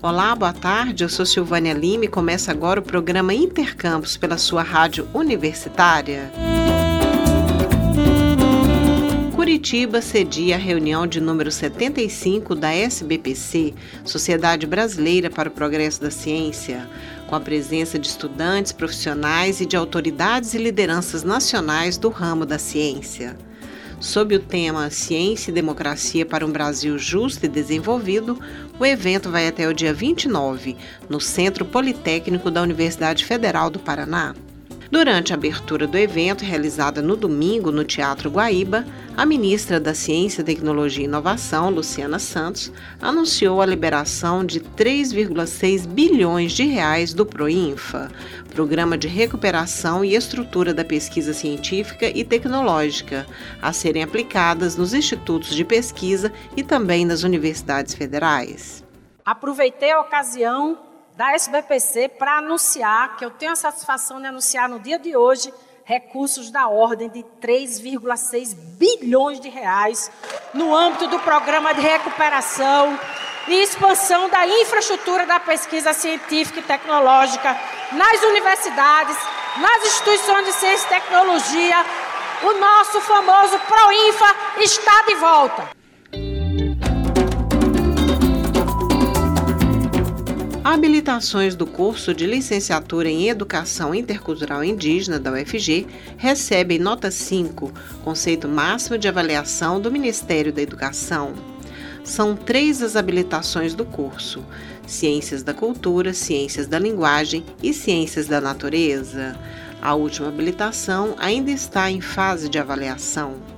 Olá, boa tarde. Eu sou Silvânia Lima e começa agora o programa Intercampus pela sua rádio universitária. Curitiba cedia a reunião de número 75 da SBPC, Sociedade Brasileira para o Progresso da Ciência, com a presença de estudantes, profissionais e de autoridades e lideranças nacionais do ramo da ciência. Sob o tema Ciência e Democracia para um Brasil Justo e Desenvolvido, o evento vai até o dia 29, no Centro Politécnico da Universidade Federal do Paraná. Durante a abertura do evento, realizada no domingo no Teatro Guaíba, a ministra da Ciência, Tecnologia e Inovação, Luciana Santos, anunciou a liberação de 3,6 bilhões de reais do Proinfa, Programa de Recuperação e Estrutura da Pesquisa Científica e Tecnológica, a serem aplicadas nos institutos de pesquisa e também nas universidades federais. Aproveitei a ocasião da SBPC para anunciar, que eu tenho a satisfação de anunciar no dia de hoje, recursos da ordem de 3,6 bilhões de reais no âmbito do programa de recuperação e expansão da infraestrutura da pesquisa científica e tecnológica nas universidades, nas instituições de ciência e tecnologia. O nosso famoso ProInfa está de volta. Habilitações do curso de licenciatura em Educação Intercultural Indígena da UFG recebem nota 5, conceito máximo de avaliação do Ministério da Educação. São três as habilitações do curso: Ciências da Cultura, Ciências da Linguagem e Ciências da Natureza. A última habilitação ainda está em fase de avaliação.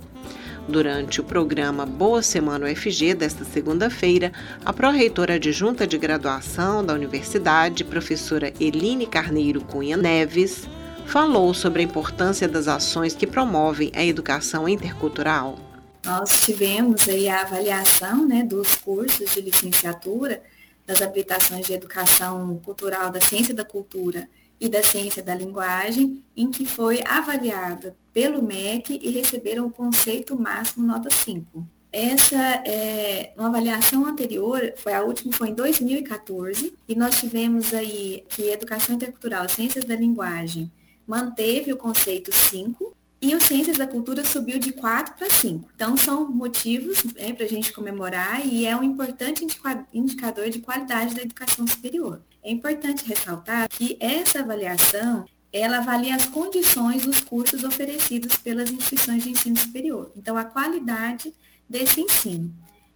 Durante o programa Boa Semana UFG desta segunda-feira, a pró-reitora adjunta de graduação da universidade, professora Eline Carneiro Cunha Neves, falou sobre a importância das ações que promovem a educação intercultural. Nós tivemos aí a avaliação né, dos cursos de licenciatura, das habilitações de educação cultural, da ciência da cultura e da ciência da linguagem, em que foi avaliada pelo MEC e receberam o conceito máximo nota 5. Essa é uma avaliação anterior, foi a última foi em 2014, e nós tivemos aí que educação intercultural, ciências da linguagem, manteve o conceito 5 e o Ciências da Cultura subiu de 4 para 5. Então, são motivos né, para a gente comemorar e é um importante indicador de qualidade da educação superior. É importante ressaltar que essa avaliação ela avalia as condições dos cursos oferecidos pelas instituições de ensino superior. Então, a qualidade desse ensino.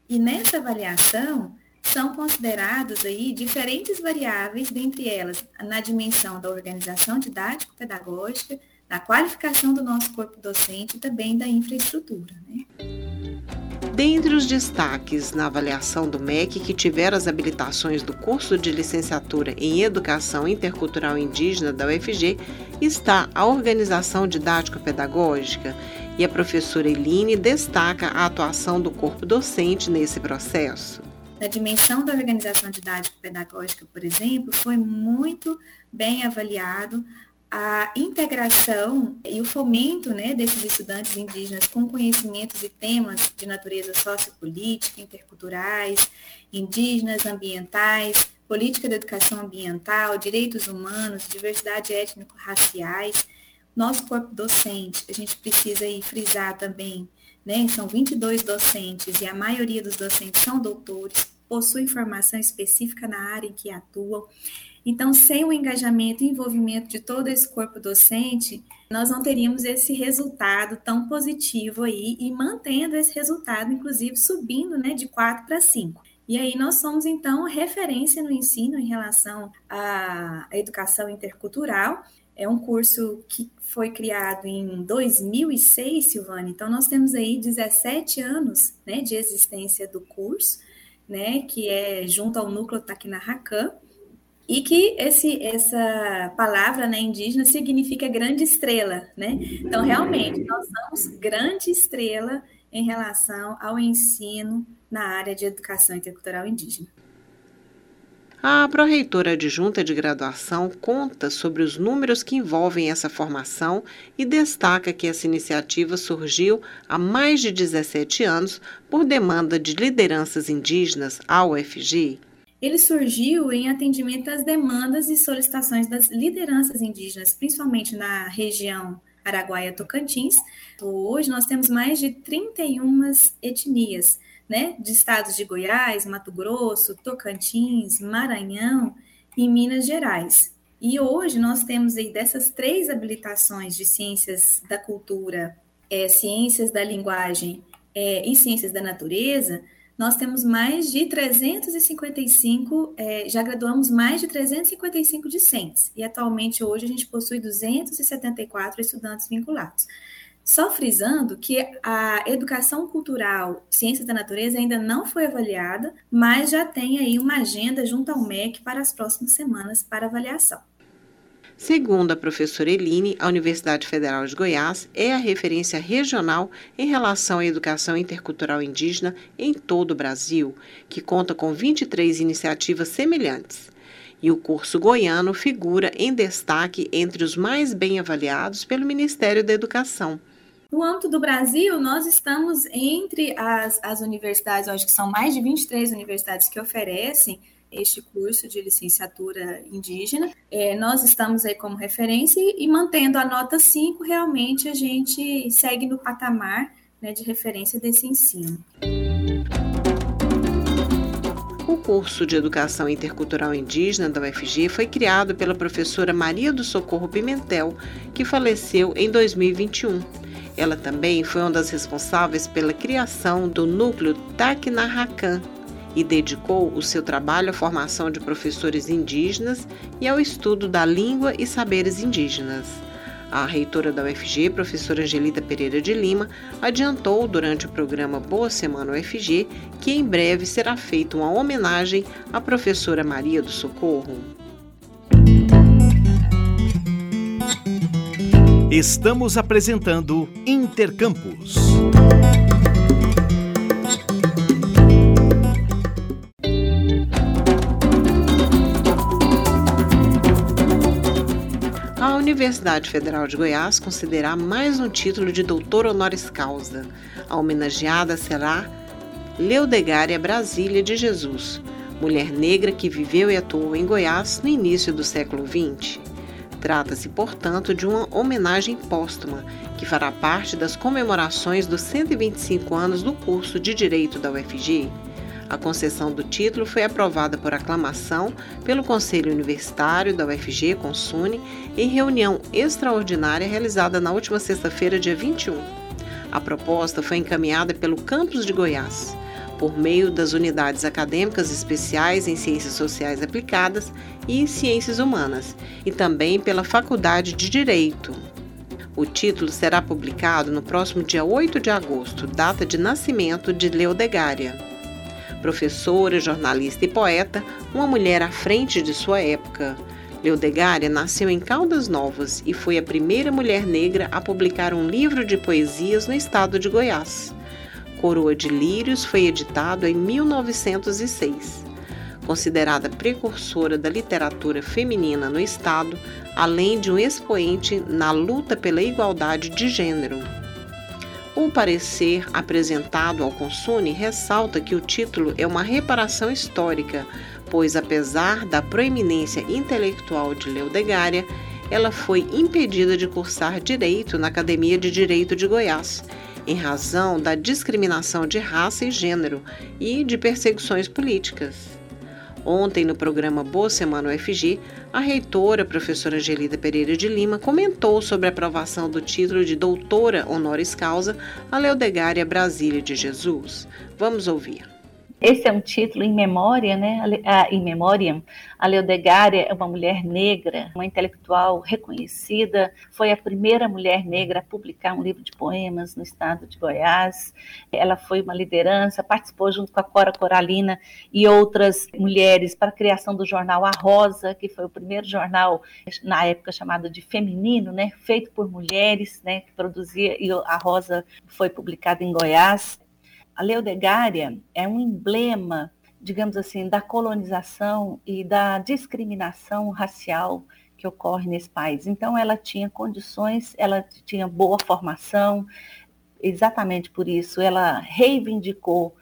E nessa avaliação, são considerados aí diferentes variáveis, dentre elas na dimensão da organização didático-pedagógica, da qualificação do nosso corpo docente e também da infraestrutura. Né? Dentre os destaques na avaliação do MEC que tiveram as habilitações do curso de licenciatura em Educação Intercultural Indígena da UFG está a organização didático-pedagógica e a professora Eline destaca a atuação do corpo docente nesse processo. Na dimensão da organização didático-pedagógica, por exemplo, foi muito bem avaliado a integração e o fomento né, desses estudantes indígenas com conhecimentos e temas de natureza sociopolítica, interculturais, indígenas, ambientais, política da educação ambiental, direitos humanos, diversidade étnico-raciais. Nosso corpo docente, a gente precisa aí frisar também, né, são 22 docentes e a maioria dos docentes são doutores, possuem formação específica na área em que atuam. Então, sem o engajamento e envolvimento de todo esse corpo docente, nós não teríamos esse resultado tão positivo aí e mantendo esse resultado, inclusive subindo né, de 4 para 5. E aí nós somos, então, referência no ensino em relação à educação intercultural. É um curso que foi criado em 2006, Silvana. Então, nós temos aí 17 anos né, de existência do curso, né, que é junto ao núcleo Taquinarracan. E que esse, essa palavra né, indígena significa grande estrela, né? Então, realmente, nós somos grande estrela em relação ao ensino na área de educação intercultural indígena. A pró-reitora adjunta de graduação conta sobre os números que envolvem essa formação e destaca que essa iniciativa surgiu há mais de 17 anos por demanda de lideranças indígenas à UFG ele surgiu em atendimento às demandas e solicitações das lideranças indígenas, principalmente na região Araguaia-Tocantins. Hoje nós temos mais de 31 etnias, né, de estados de Goiás, Mato Grosso, Tocantins, Maranhão e Minas Gerais. E hoje nós temos aí dessas três habilitações de ciências da cultura, é, ciências da linguagem é, e ciências da natureza, nós temos mais de 355, é, já graduamos mais de 355 discentes, e atualmente hoje a gente possui 274 estudantes vinculados. Só frisando que a educação cultural, ciências da natureza ainda não foi avaliada, mas já tem aí uma agenda junto ao MEC para as próximas semanas para avaliação. Segundo a professora Eline, a Universidade Federal de Goiás é a referência regional em relação à educação intercultural indígena em todo o Brasil, que conta com 23 iniciativas semelhantes. E o curso goiano figura em destaque entre os mais bem avaliados pelo Ministério da Educação. No âmbito do Brasil, nós estamos entre as, as universidades, acho que são mais de 23 universidades que oferecem este curso de licenciatura indígena. É, nós estamos aí como referência e, e, mantendo a nota 5, realmente a gente segue no patamar né, de referência desse ensino. O curso de Educação Intercultural Indígena da UFG foi criado pela professora Maria do Socorro Pimentel, que faleceu em 2021. Ela também foi uma das responsáveis pela criação do núcleo Tacnarracan, e dedicou o seu trabalho à formação de professores indígenas e ao estudo da língua e saberes indígenas. A reitora da UFG, professora Angelita Pereira de Lima, adiantou durante o programa Boa Semana UFG que em breve será feita uma homenagem à professora Maria do Socorro. Estamos apresentando Intercampus. Universidade Federal de Goiás concederá mais um título de doutor honoris causa. A homenageada será Leodegária Brasília de Jesus, mulher negra que viveu e atuou em Goiás no início do século XX. Trata-se, portanto, de uma homenagem póstuma que fará parte das comemorações dos 125 anos do curso de Direito da UFG a concessão do título foi aprovada por aclamação pelo Conselho Universitário da UFG, Consune, em reunião extraordinária realizada na última sexta-feira, dia 21. A proposta foi encaminhada pelo campus de Goiás, por meio das unidades acadêmicas especiais em Ciências Sociais Aplicadas e em Ciências Humanas, e também pela Faculdade de Direito, o título será publicado no próximo dia 8 de agosto, data de nascimento de Leodegária professora, jornalista e poeta, uma mulher à frente de sua época. Leodegária nasceu em Caldas Novas e foi a primeira mulher negra a publicar um livro de poesias no estado de Goiás. Coroa de Lírios foi editado em 1906. Considerada precursora da literatura feminina no estado, além de um expoente na luta pela igualdade de gênero. O parecer apresentado ao Consune ressalta que o título é uma reparação histórica, pois apesar da proeminência intelectual de Leodegária, ela foi impedida de cursar direito na Academia de Direito de Goiás, em razão da discriminação de raça e gênero e de perseguições políticas. Ontem, no programa Boa Semana UFG, a reitora, professora Angelida Pereira de Lima, comentou sobre a aprovação do título de doutora honoris causa a Leodegária Brasília de Jesus. Vamos ouvir. Esse é um título em memória, né? em memória, a Leodegária é uma mulher negra, uma intelectual reconhecida, foi a primeira mulher negra a publicar um livro de poemas no estado de Goiás. Ela foi uma liderança, participou junto com a Cora Coralina e outras mulheres para a criação do jornal A Rosa, que foi o primeiro jornal na época chamado de feminino, né? Feito por mulheres, né? Que produzia e a Rosa foi publicada em Goiás. A Leodegária é um emblema, digamos assim, da colonização e da discriminação racial que ocorre nesse país. Então, ela tinha condições, ela tinha boa formação, exatamente por isso, ela reivindicou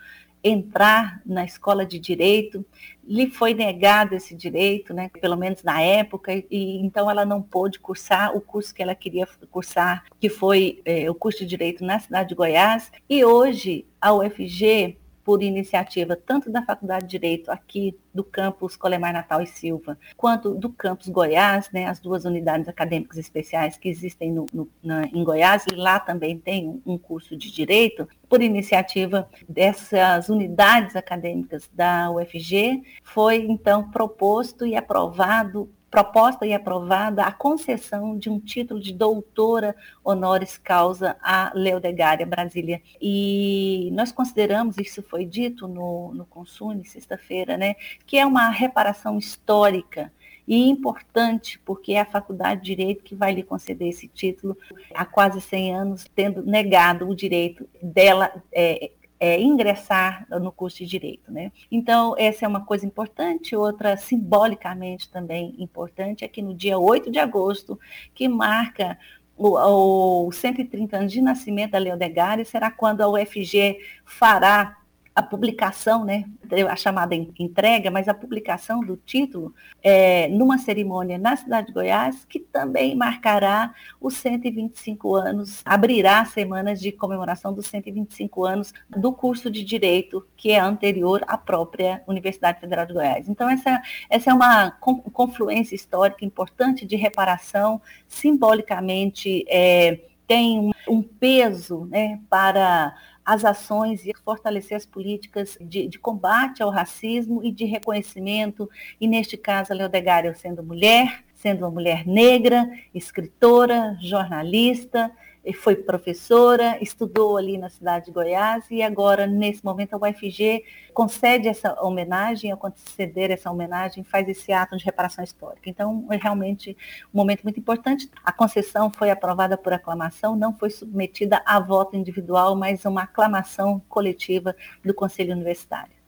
entrar na escola de direito, lhe foi negado esse direito, né, pelo menos na época, e então ela não pôde cursar o curso que ela queria cursar, que foi é, o curso de direito na cidade de Goiás, e hoje a UFG por iniciativa tanto da Faculdade de Direito aqui do campus Colemar Natal e Silva, quanto do campus Goiás, né, as duas unidades acadêmicas especiais que existem no, no, na, em Goiás, e lá também tem um, um curso de Direito, por iniciativa dessas unidades acadêmicas da UFG, foi então proposto e aprovado proposta e aprovada a concessão de um título de doutora honoris causa a Leodegária Brasília. E nós consideramos, isso foi dito no, no Consume, sexta-feira, né, que é uma reparação histórica e importante, porque é a Faculdade de Direito que vai lhe conceder esse título há quase 100 anos, tendo negado o direito dela é, é, ingressar no curso de direito. Né? Então, essa é uma coisa importante. Outra, simbolicamente também importante, é que no dia 8 de agosto, que marca o, o 130 anos de nascimento da Leodegari, será quando a UFG fará a publicação, né, a chamada entrega, mas a publicação do título é, numa cerimônia na cidade de Goiás, que também marcará os 125 anos, abrirá semanas de comemoração dos 125 anos do curso de Direito, que é anterior à própria Universidade Federal de Goiás. Então, essa, essa é uma confluência histórica importante de reparação, simbolicamente é, tem um, peso né, para as ações e fortalecer as políticas de, de, combate ao racismo e de reconhecimento, e neste caso a Leodegária sendo mulher, sendo uma mulher negra, escritora, jornalista, foi professora, estudou ali na cidade de Goiás e agora, nesse momento, a UFG concede essa homenagem, ao conceder essa homenagem, faz esse ato de reparação histórica. Então, é realmente um momento muito importante. A concessão foi aprovada por aclamação, não foi submetida a voto individual, mas uma aclamação coletiva do Conselho Universitário.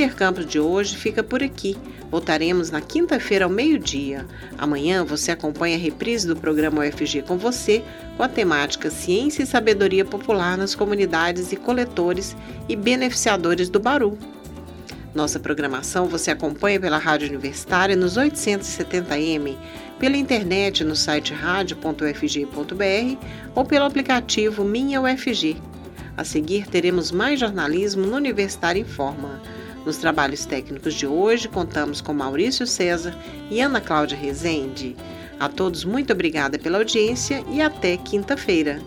Intercâmbio de hoje fica por aqui. Voltaremos na quinta-feira ao meio-dia. Amanhã você acompanha a reprise do programa UFG com você, com a temática Ciência e Sabedoria Popular nas comunidades e coletores e beneficiadores do Baru. Nossa programação você acompanha pela Rádio Universitária nos 870m, pela internet no site radio.ufg.br ou pelo aplicativo Minha UFG. A seguir teremos mais jornalismo no Universitário em Forma. Nos trabalhos técnicos de hoje, contamos com Maurício César e Ana Cláudia Rezende. A todos, muito obrigada pela audiência e até quinta-feira.